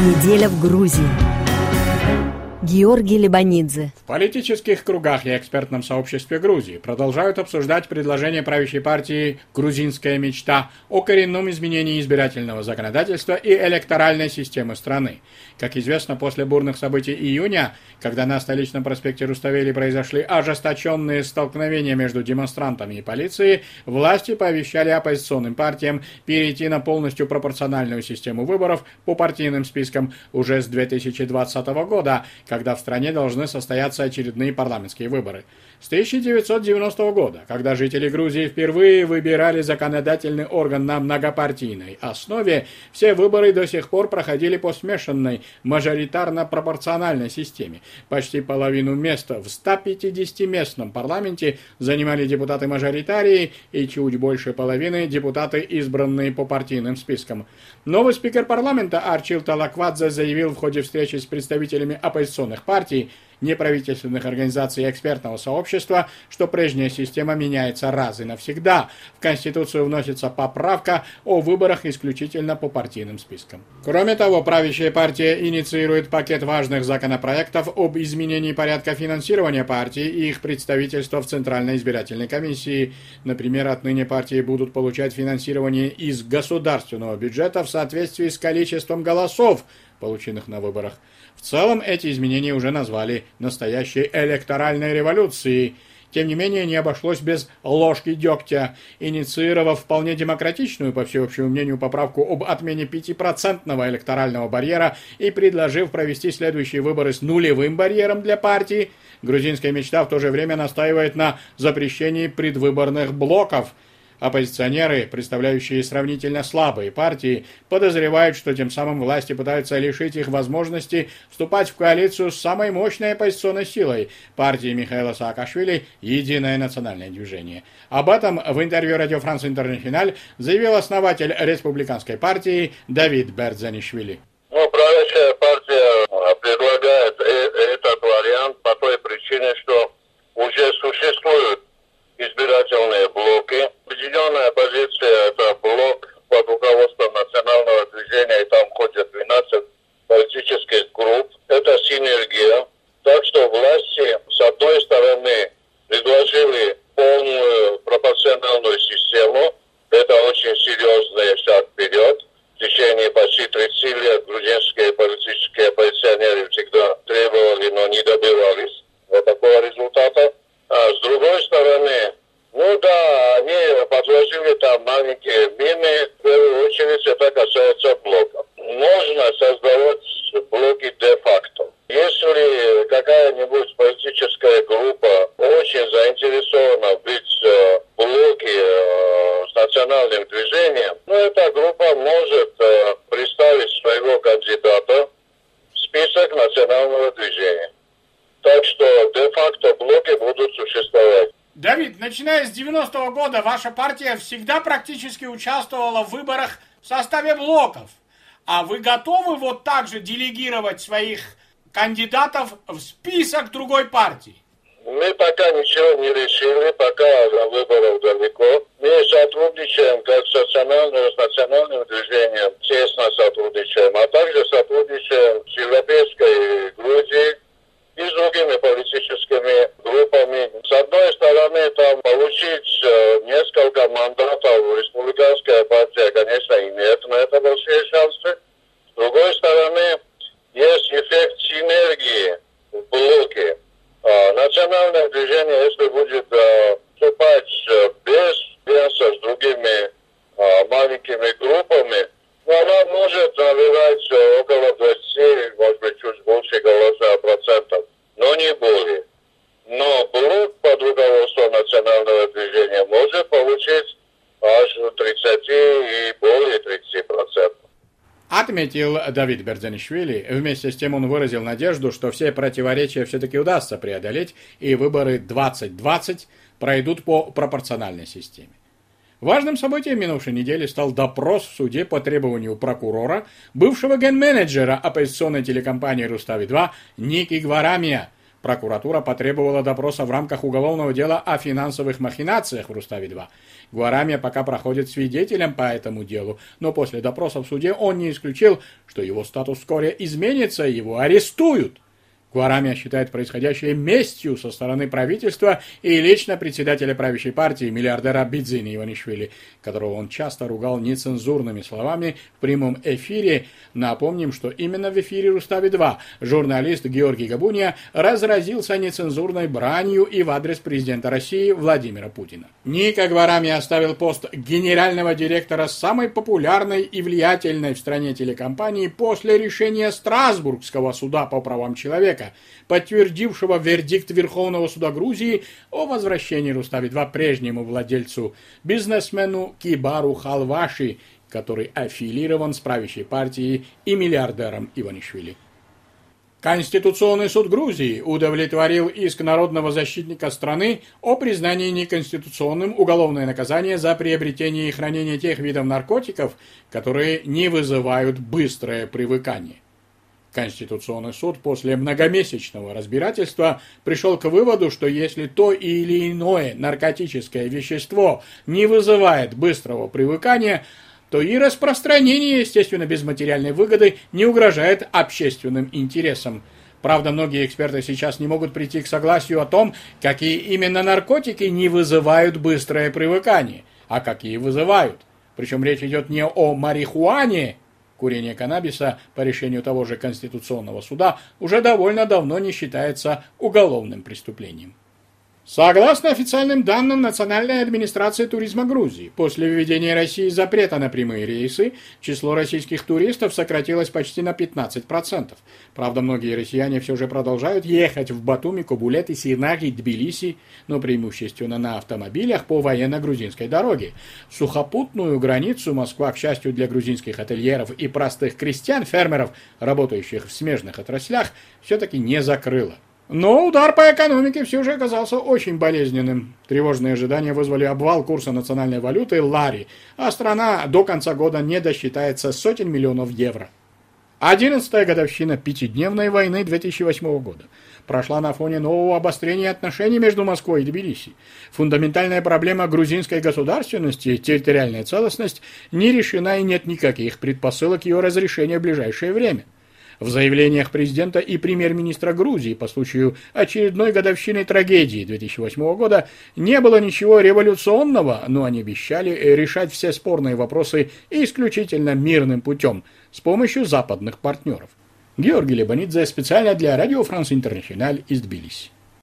Неделя в Грузии. Георгий Лебанидзе. В политических кругах и экспертном сообществе Грузии продолжают обсуждать предложение правящей партии «Грузинская мечта» о коренном изменении избирательного законодательства и электоральной системы страны. Как известно, после бурных событий июня, когда на столичном проспекте Руставели произошли ожесточенные столкновения между демонстрантами и полицией, власти пообещали оппозиционным партиям перейти на полностью пропорциональную систему выборов по партийным спискам уже с 2020 года, когда в стране должны состояться очередные парламентские выборы. С 1990 года, когда жители Грузии впервые выбирали законодательный орган на многопартийной основе, все выборы до сих пор проходили по смешанной мажоритарно-пропорциональной системе. Почти половину места в 150-местном парламенте занимали депутаты-мажоритарии и чуть больше половины депутаты, избранные по партийным спискам. Новый спикер парламента Арчил Талаквадзе заявил в ходе встречи с представителями оппозиционных партий, неправительственных организаций и экспертного сообщества, что прежняя система меняется раз и навсегда. В Конституцию вносится поправка о выборах исключительно по партийным спискам. Кроме того, правящая партия инициирует пакет важных законопроектов об изменении порядка финансирования партии и их представительства в Центральной избирательной комиссии. Например, отныне партии будут получать финансирование из государственного бюджета в соответствии с количеством голосов, полученных на выборах. В целом эти изменения уже назвали настоящей электоральной революцией. Тем не менее, не обошлось без ложки дегтя, инициировав вполне демократичную, по всеобщему мнению, поправку об отмене 5% электорального барьера и предложив провести следующие выборы с нулевым барьером для партии, грузинская мечта в то же время настаивает на запрещении предвыборных блоков – Оппозиционеры, представляющие сравнительно слабые партии, подозревают, что тем самым власти пытаются лишить их возможности вступать в коалицию с самой мощной оппозиционной силой – партией Михаила Саакашвили «Единое национальное движение». Об этом в интервью Радио Франц Интернациональ заявил основатель республиканской партии Давид Бердзанишвили. Ну, правящая партия а, предлагает э, этот вариант по той причине, что уже существуют избирательные блоки. Объединенная позиция – это блок под руководством национального движения, и там ходят 12 политических групп. Это синергия. Так что власти, с одной стороны, предложили полную пропорциональную систему. Подложили там маленькие мины. В первую очередь это касается блоков. Можно создавать блоки де-факто. Если какая-нибудь политическая группа очень заинтересована быть в блоке э, с национальным движением, ну эта группа может э, представить своего кандидата в список национального движения. Начиная с 90-го года ваша партия всегда практически участвовала в выборах в составе блоков. А вы готовы вот так же делегировать своих кандидатов в список другой партии? Мы пока ничего не решили, пока до выборов далеко. несколько мандатов республиканская партия, Отметил Давид Бердзанишвили. Вместе с тем он выразил надежду, что все противоречия все-таки удастся преодолеть, и выборы 2020 пройдут по пропорциональной системе. Важным событием минувшей недели стал допрос в суде по требованию прокурора, бывшего ген-менеджера оппозиционной телекомпании «Рустави-2» Ники Гварамия, Прокуратура потребовала допроса в рамках уголовного дела о финансовых махинациях в Руставе-2. Гуарамия пока проходит свидетелем по этому делу, но после допроса в суде он не исключил, что его статус вскоре изменится и его арестуют. Гуарамия считает происходящее местью со стороны правительства и лично председателя правящей партии, миллиардера Бидзини Иванишвили, которого он часто ругал нецензурными словами в прямом эфире. Напомним, что именно в эфире Рустави-2 журналист Георгий Габуния разразился нецензурной бранью и в адрес президента России Владимира Путина. Ника Гуарамия оставил пост генерального директора самой популярной и влиятельной в стране телекомпании после решения Страсбургского суда по правам человека человека, подтвердившего вердикт Верховного суда Грузии о возвращении Рустави-2 прежнему владельцу, бизнесмену Кибару Халваши, который аффилирован с правящей партией и миллиардером Иванишвили. Конституционный суд Грузии удовлетворил иск народного защитника страны о признании неконституционным уголовное наказание за приобретение и хранение тех видов наркотиков, которые не вызывают быстрое привыкание. Конституционный суд после многомесячного разбирательства пришел к выводу, что если то или иное наркотическое вещество не вызывает быстрого привыкания, то и распространение, естественно, без материальной выгоды не угрожает общественным интересам. Правда, многие эксперты сейчас не могут прийти к согласию о том, какие именно наркотики не вызывают быстрое привыкание, а какие вызывают. Причем речь идет не о марихуане, Курение каннабиса по решению того же Конституционного суда уже довольно давно не считается уголовным преступлением. Согласно официальным данным Национальной администрации туризма Грузии, после введения России запрета на прямые рейсы, число российских туристов сократилось почти на 15%. Правда, многие россияне все же продолжают ехать в Батуми, Кобулет, Синаги, Тбилиси, но преимущественно на автомобилях по военно-грузинской дороге. Сухопутную границу Москва, к счастью для грузинских ательеров и простых крестьян, фермеров, работающих в смежных отраслях, все-таки не закрыла. Но удар по экономике все же оказался очень болезненным. Тревожные ожидания вызвали обвал курса национальной валюты лари, а страна до конца года не досчитается сотен миллионов евро. Одиннадцатая годовщина пятидневной войны 2008 года прошла на фоне нового обострения отношений между Москвой и Тбилиси. Фундаментальная проблема грузинской государственности, территориальная целостность, не решена и нет никаких предпосылок ее разрешения в ближайшее время. В заявлениях президента и премьер-министра Грузии по случаю очередной годовщины трагедии 2008 года не было ничего революционного, но они обещали решать все спорные вопросы исключительно мирным путем с помощью западных партнеров. Георгий Лебанидзе специально для Радио Франс Интернациональ из Тбилиси.